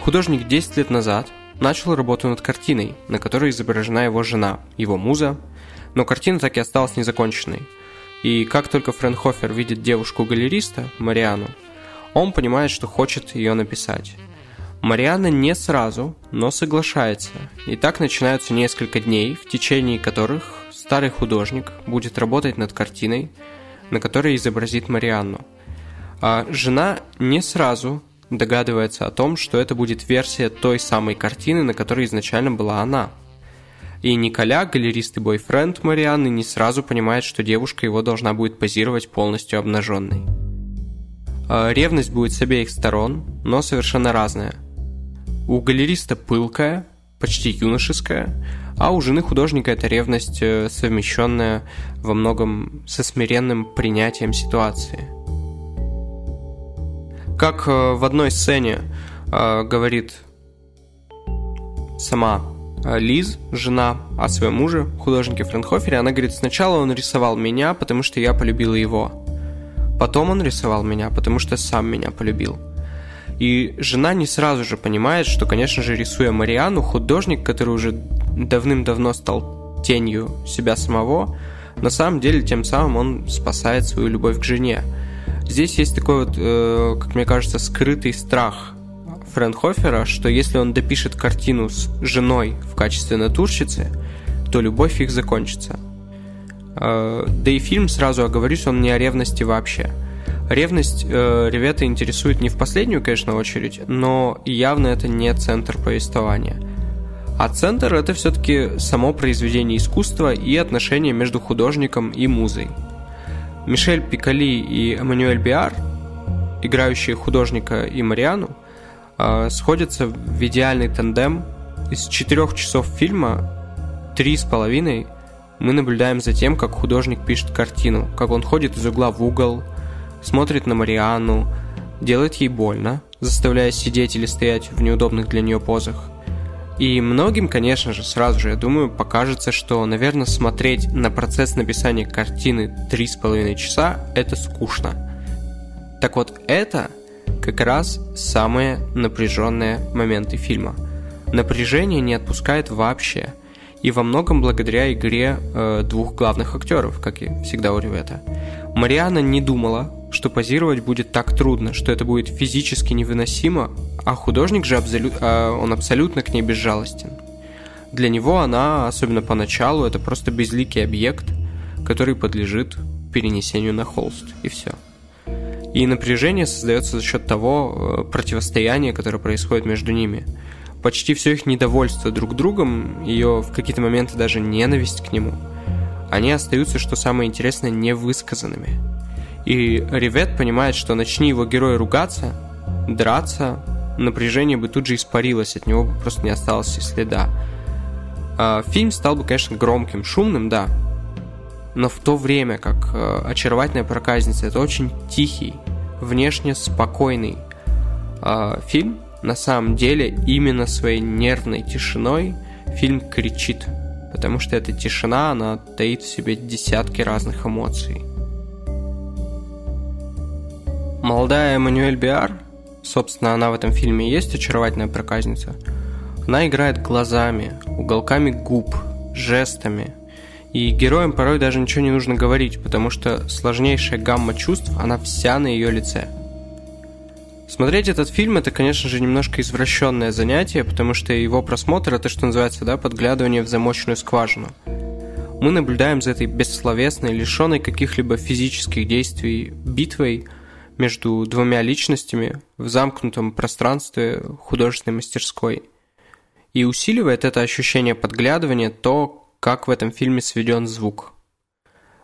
Художник 10 лет назад начал работу над картиной, на которой изображена его жена, его муза, но картина так и осталась незаконченной. И как только Френхофер видит девушку-галериста, Мариану, он понимает, что хочет ее написать. Мариана не сразу, но соглашается, и так начинаются несколько дней, в течение которых старый художник будет работать над картиной, на которой изобразит Марианну. А жена не сразу догадывается о том, что это будет версия той самой картины, на которой изначально была она. И Николя, галерист и бойфренд Марианны, не сразу понимает, что девушка его должна будет позировать полностью обнаженной. А ревность будет с обеих сторон, но совершенно разная. У галериста пылкая, почти юношеская, а у жены художника это ревность, э, совмещенная во многом со смиренным принятием ситуации. Как э, в одной сцене э, говорит сама Лиз, жена о своем муже, художнике Френхофере, она говорит, сначала он рисовал меня, потому что я полюбила его. Потом он рисовал меня, потому что сам меня полюбил. И жена не сразу же понимает, что, конечно же, рисуя Мариану, художник, который уже давным-давно стал тенью себя самого, на самом деле тем самым он спасает свою любовь к жене. Здесь есть такой вот, э, как мне кажется, скрытый страх Френхофера, что если он допишет картину с женой в качестве натурщицы, то любовь их закончится. Э, да и фильм, сразу оговорюсь, он не о ревности вообще – Ревность э, ребята интересует не в последнюю, конечно, очередь, но явно это не центр повествования. А центр это все-таки само произведение искусства и отношения между художником и музой. Мишель Пикали и Эммануэль Биар, играющие художника и Мариану, э, сходятся в идеальный тандем. Из четырех часов фильма три с половиной мы наблюдаем за тем, как художник пишет картину, как он ходит из угла в угол, смотрит на Марианну, делает ей больно, заставляя сидеть или стоять в неудобных для нее позах. И многим, конечно же, сразу же, я думаю, покажется, что, наверное, смотреть на процесс написания картины 3,5 часа – это скучно. Так вот, это как раз самые напряженные моменты фильма. Напряжение не отпускает вообще. И во многом благодаря игре э, двух главных актеров, как и всегда у Ревета. Мариана не думала, что позировать будет так трудно, что это будет физически невыносимо, а художник же абсолю... а он абсолютно к ней безжалостен. Для него она, особенно поначалу, это просто безликий объект, который подлежит перенесению на холст, и все. И напряжение создается за счет того э, противостояния, которое происходит между ними. Почти все их недовольство друг другом, ее в какие-то моменты даже ненависть к нему, они остаются, что самое интересное, невысказанными – и Ревет понимает, что начни его герой ругаться, драться, напряжение бы тут же испарилось, от него бы просто не осталось и следа. А, фильм стал бы, конечно, громким, шумным, да, но в то время как э, «Очаровательная проказница» — это очень тихий, внешне спокойный э, фильм, на самом деле именно своей нервной тишиной фильм кричит, потому что эта тишина, она таит в себе десятки разных эмоций. Молодая Эммануэль Биар, собственно, она в этом фильме есть очаровательная проказница, она играет глазами, уголками губ, жестами. И героям порой даже ничего не нужно говорить, потому что сложнейшая гамма чувств, она вся на ее лице. Смотреть этот фильм это, конечно же, немножко извращенное занятие, потому что его просмотр это, что называется, да, подглядывание в замочную скважину. Мы наблюдаем за этой бессловесной, лишенной каких-либо физических действий битвой – между двумя личностями в замкнутом пространстве художественной мастерской. И усиливает это ощущение подглядывания то, как в этом фильме сведен звук.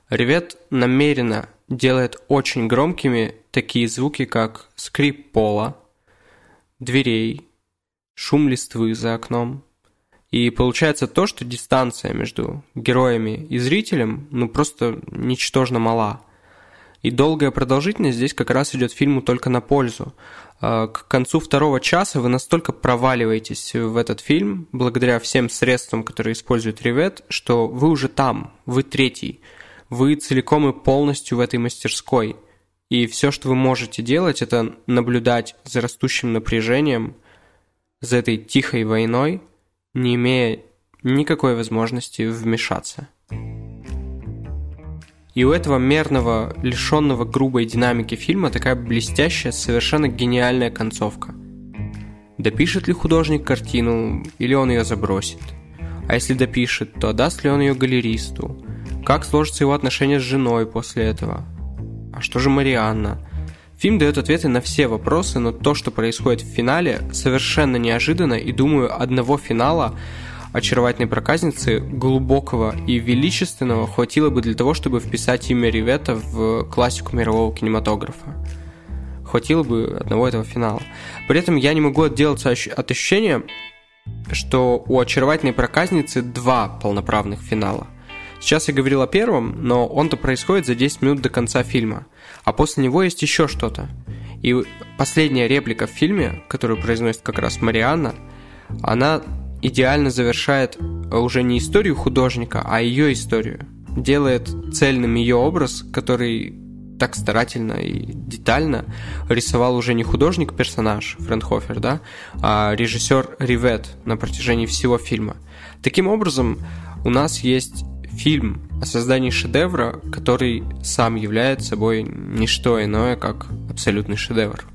Ревет намеренно делает очень громкими такие звуки, как скрип пола, дверей, шум листвы за окном. И получается то, что дистанция между героями и зрителем ну просто ничтожно мала – И долгая продолжительность здесь как раз идет фильму только на пользу. А, к концу второго часа вы настолько проваливаетесь в этот фильм, благодаря всем средствам, которые использует Ревет, что вы уже там, вы третий, вы целиком и полностью в этой мастерской. И все, что вы можете делать, это наблюдать за растущим напряжением, за этой тихой войной, не имея никакой возможности вмешаться. И у этого мерного, лишенного грубой динамики фильма такая блестящая, совершенно гениальная концовка. Допишет ли художник картину, или он ее забросит? А если допишет, то отдаст ли он ее галеристу? Как сложатся его отношения с женой после этого? А что же Марианна? Фильм дает ответы на все вопросы, но то, что происходит в финале, совершенно неожиданно, и думаю, одного финала очаровательной проказницы глубокого и величественного хватило бы для того, чтобы вписать имя Ривета в классику мирового кинематографа. Хватило бы одного этого финала. При этом я не могу отделаться от ощущения, что у очаровательной проказницы два полноправных финала. Сейчас я говорил о первом, но он-то происходит за 10 минут до конца фильма, а после него есть еще что-то. И последняя реплика в фильме, которую произносит как раз Марианна, она идеально завершает уже не историю художника, а ее историю. Делает цельным ее образ, который так старательно и детально рисовал уже не художник-персонаж Френхофер, да, а режиссер Ривет на протяжении всего фильма. Таким образом, у нас есть фильм о создании шедевра, который сам является собой не что иное, как абсолютный шедевр.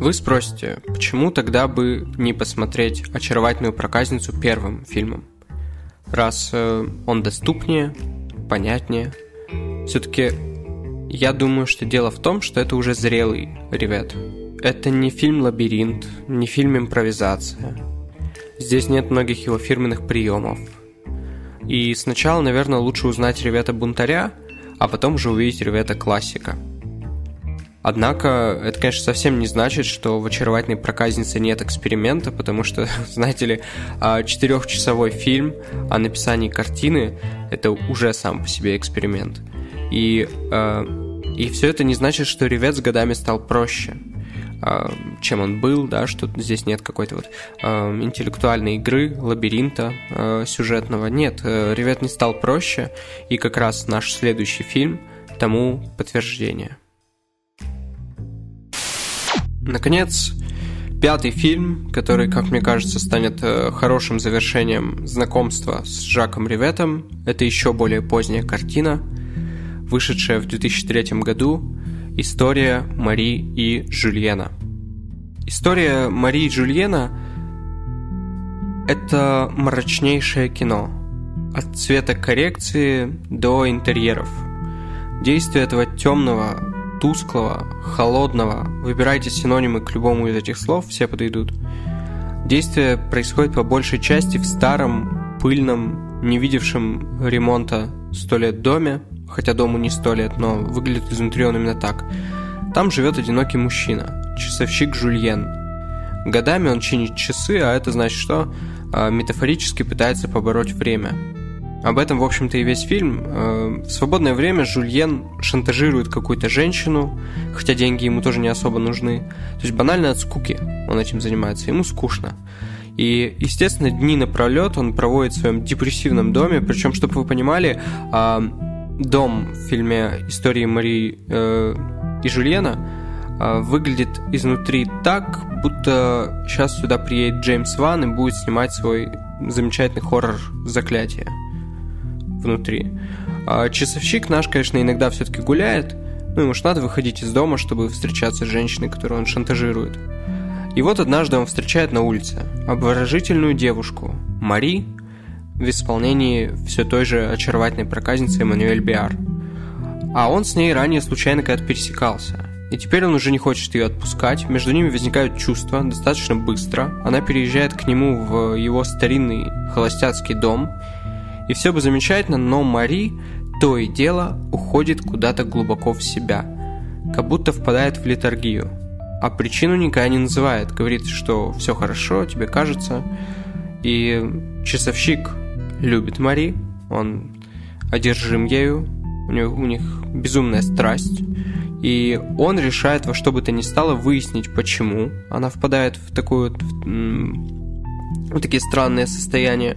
Вы спросите, почему тогда бы не посмотреть «Очаровательную проказницу» первым фильмом? Раз э, он доступнее, понятнее. Все-таки я думаю, что дело в том, что это уже зрелый ревет. Это не фильм «Лабиринт», не фильм «Импровизация». Здесь нет многих его фирменных приемов. И сначала, наверное, лучше узнать ревета бунтаря, а потом уже увидеть ревета классика – Однако это, конечно, совсем не значит, что в «Очаровательной проказнице» нет эксперимента, потому что, [laughs] знаете ли, а, четырехчасовой фильм о написании картины – это уже сам по себе эксперимент. И, а, и все это не значит, что ревет с годами стал проще а, чем он был, да, что здесь нет какой-то вот интеллектуальной игры, лабиринта сюжетного. Нет, э, Ревет не стал проще, и как раз наш следующий фильм тому подтверждение. Наконец, пятый фильм, который, как мне кажется, станет э, хорошим завершением знакомства с Жаком Риветом, это еще более поздняя картина, вышедшая в 2003 году «История Мари и Жюльена». История Мари и Жюльена – это мрачнейшее кино, от цвета коррекции до интерьеров. Действие этого темного, тусклого, холодного, выбирайте синонимы к любому из этих слов, все подойдут. Действие происходит по большей части в старом, пыльном, не видевшем ремонта сто лет доме, хотя дому не сто лет, но выглядит изнутри он именно так. Там живет одинокий мужчина, часовщик Жульен. Годами он чинит часы, а это значит что? А, метафорически пытается побороть время – об этом, в общем-то, и весь фильм. Э, в свободное время Жульен шантажирует какую-то женщину, хотя деньги ему тоже не особо нужны. То есть банально от скуки он этим занимается, ему скучно. И, естественно, дни напролет он проводит в своем депрессивном доме, причем, чтобы вы понимали, а, дом в фильме «Истории Марии э, и Жульена» а, выглядит изнутри так, будто сейчас сюда приедет Джеймс Ван и будет снимать свой замечательный хоррор «Заклятие» внутри. А часовщик наш, конечно, иногда все-таки гуляет, ну ему ж надо выходить из дома, чтобы встречаться с женщиной, которую он шантажирует. И вот однажды он встречает на улице обворожительную девушку, Мари, в исполнении все той же очаровательной проказницы Эммануэль Биар. А он с ней ранее случайно когда-то пересекался. И теперь он уже не хочет ее отпускать, между ними возникают чувства достаточно быстро. Она переезжает к нему в его старинный холостяцкий дом – и все бы замечательно, но Мари то и дело уходит куда-то глубоко в себя, как будто впадает в литургию. А причину никогда не называет, говорит, что все хорошо, тебе кажется. И часовщик любит Мари, он одержим ею, у, него, у них безумная страсть, и он решает во что бы то ни стало выяснить, почему она впадает в такую в, в такие странные состояния.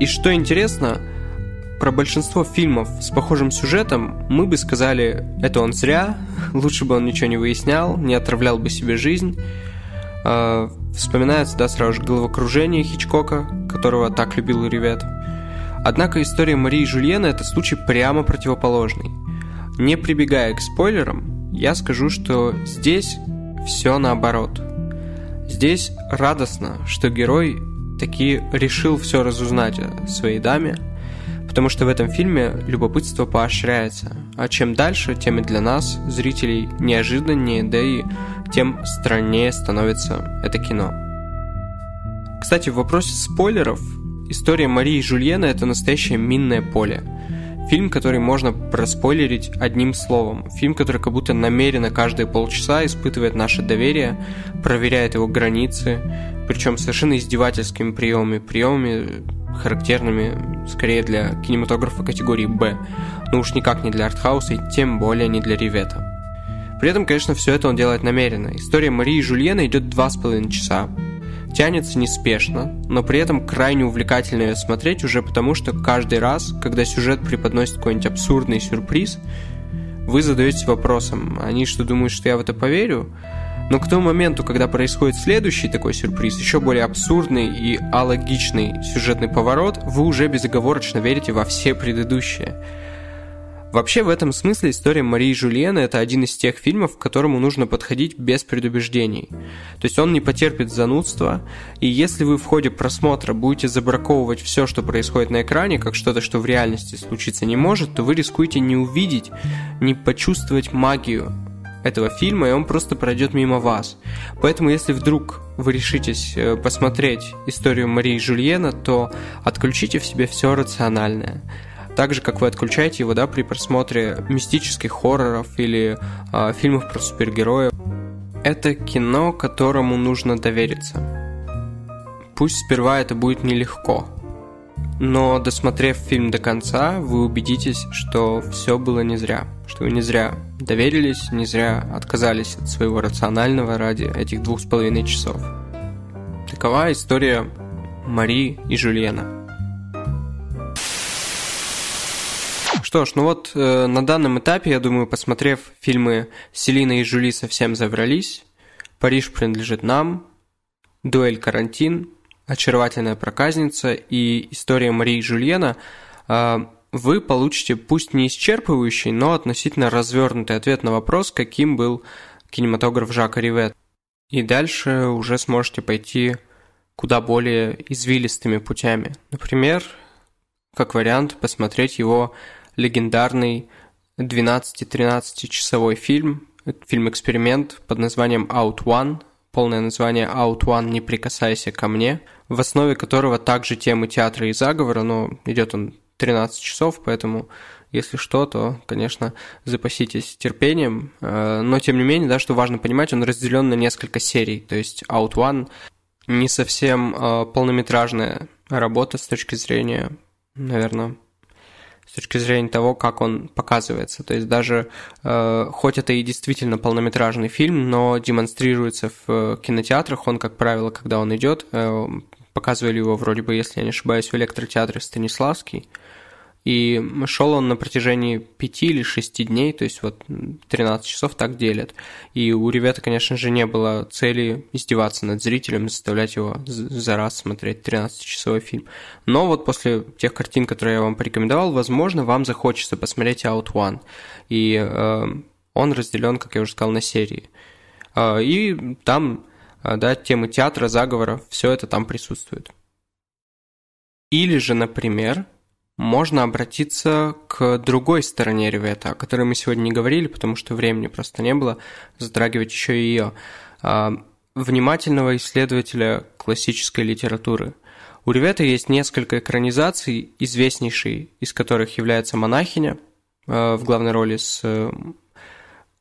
И что интересно, про большинство фильмов с похожим сюжетом мы бы сказали, это он зря, [laughs] лучше бы он ничего не выяснял, не отравлял бы себе жизнь. А, вспоминается, да, сразу же головокружение Хичкока, которого так любил Ревет. Однако история Марии Жульена – это случай прямо противоположный. Не прибегая к спойлерам, я скажу, что здесь все наоборот. Здесь радостно, что герой таки решил все разузнать о своей даме, потому что в этом фильме любопытство поощряется, а чем дальше, тем и для нас, зрителей, неожиданнее, да и тем страннее становится это кино. Кстати, в вопросе спойлеров, история Марии и Жульена – это настоящее минное поле – Фильм, который можно проспойлерить одним словом. Фильм, который как будто намеренно каждые полчаса испытывает наше доверие, проверяет его границы, причем совершенно издевательскими приемами, приемами характерными скорее для кинематографа категории «Б», но уж никак не для артхауса и тем более не для ревета. При этом, конечно, все это он делает намеренно. История Марии и Жульена идет два с половиной часа, Тянется неспешно, но при этом крайне увлекательно ее смотреть уже потому, что каждый раз, когда сюжет преподносит какой-нибудь абсурдный сюрприз, вы задаетесь вопросом, они что думают, что я в это поверю? Но к тому моменту, когда происходит следующий такой сюрприз, еще более абсурдный и алогичный сюжетный поворот, вы уже безоговорочно верите во все предыдущие. Вообще, в этом смысле история Марии Жульена – это один из тех фильмов, к которому нужно подходить без предубеждений. То есть он не потерпит занудства, и если вы в ходе просмотра будете забраковывать все, что происходит на экране, как что-то, что в реальности случиться не может, то вы рискуете не увидеть, не почувствовать магию этого фильма, и он просто пройдет мимо вас. Поэтому, если вдруг вы решитесь э, посмотреть историю Марии Жульена, то отключите в себе все рациональное – так же, как вы отключаете его, да, при просмотре мистических хорроров или э, фильмов про супергероев. Это кино, которому нужно довериться. Пусть сперва это будет нелегко, но досмотрев фильм до конца, вы убедитесь, что все было не зря, что вы не зря доверились, не зря отказались от своего рационального ради этих двух с половиной часов. Такова история Мари и Жульена. Что ж, ну вот э, на данном этапе, я думаю, посмотрев фильмы Селина и Жули совсем заврались, Париж принадлежит нам, Дуэль карантин, Очаровательная проказница и История Марии Жульена, э, вы получите пусть не исчерпывающий, но относительно развернутый ответ на вопрос, каким был кинематограф Жака Ривет. И дальше уже сможете пойти куда более извилистыми путями. Например, как вариант, посмотреть его легендарный 12-13 часовой фильм, фильм-эксперимент под названием Out One, полное название Out One «Не прикасайся ко мне», в основе которого также темы театра и заговора, но идет он 13 часов, поэтому если что, то, конечно, запаситесь терпением. Э, но, тем не менее, да, что важно понимать, он разделен на несколько серий. То есть Out One не совсем э, полнометражная работа с точки зрения, наверное, с точки зрения того, как он показывается. То есть даже, э, хоть это и действительно полнометражный фильм, но демонстрируется в э, кинотеатрах, он, как правило, когда он идет, э, показывали его вроде бы, если я не ошибаюсь, в электротеатре Станиславский, и шел он на протяжении пяти или шести дней, то есть вот 13 часов так делят. И у ребята, конечно же, не было цели издеваться над зрителем, заставлять его за раз смотреть 13-часовой фильм. Но вот после тех картин, которые я вам порекомендовал, возможно, вам захочется посмотреть Out One. И э, он разделен, как я уже сказал, на серии. Э, и там, э, да, темы театра, заговора, все это там присутствует. Или же, например, можно обратиться к другой стороне ревета, о которой мы сегодня не говорили, потому что времени просто не было затрагивать еще и ее. А, внимательного исследователя классической литературы. У ревета есть несколько экранизаций, известнейшей из которых является «Монахиня», а, в главной роли с э,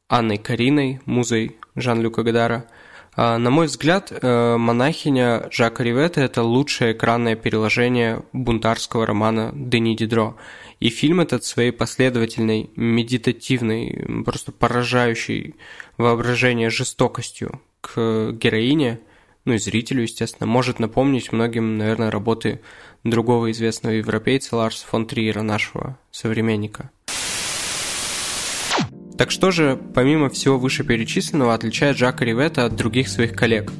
Анной Кариной, музой Жан-Люка Гадара. А, на мой взгляд, э, «Монахиня» Жака Ривета – это лучшее экранное переложение бунтарского романа Дени Дидро. И фильм этот своей последовательной, медитативной, просто поражающей воображение жестокостью к героине, ну и зрителю, естественно, может напомнить многим, наверное, работы другого известного европейца Ларса фон Триера, нашего современника. Так что же, помимо всего вышеперечисленного, отличает Жака Ривета от других своих коллег?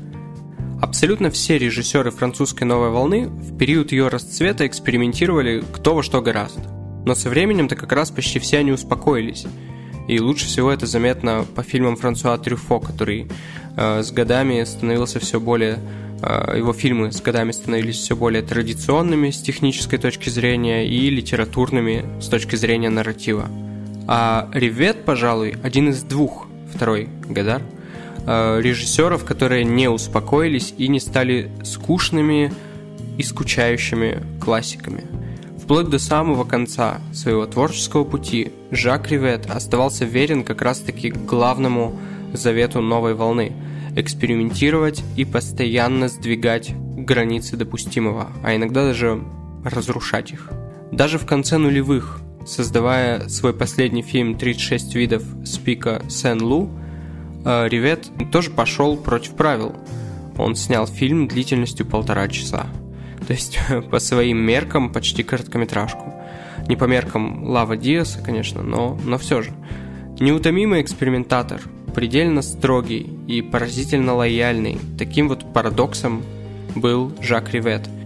Абсолютно все режиссеры французской новой волны в период ее расцвета экспериментировали кто во что гораст. Но со временем-то как раз почти все они успокоились. И лучше всего это заметно по фильмам Франсуа Трюфо, который э, с годами становился все более э, его фильмы с годами становились все более традиционными с технической точки зрения и литературными с точки зрения нарратива. А Ревет, пожалуй, один из двух, второй Гадар, э, режиссеров, которые не успокоились и не стали скучными и скучающими классиками. Вплоть до самого конца своего творческого пути Жак Ривет оставался верен как раз-таки главному завету новой волны – экспериментировать и постоянно сдвигать границы допустимого, а иногда даже разрушать их. Даже в конце нулевых создавая свой последний фильм «36 видов спика Сен-Лу», э, Ривет тоже пошел против правил. Он снял фильм длительностью полтора часа. [laughs] То есть по своим меркам почти короткометражку. Не по меркам Лава Диаса, конечно, но, но все же. Неутомимый экспериментатор, предельно строгий и поразительно лояльный, таким вот парадоксом был Жак Ривет –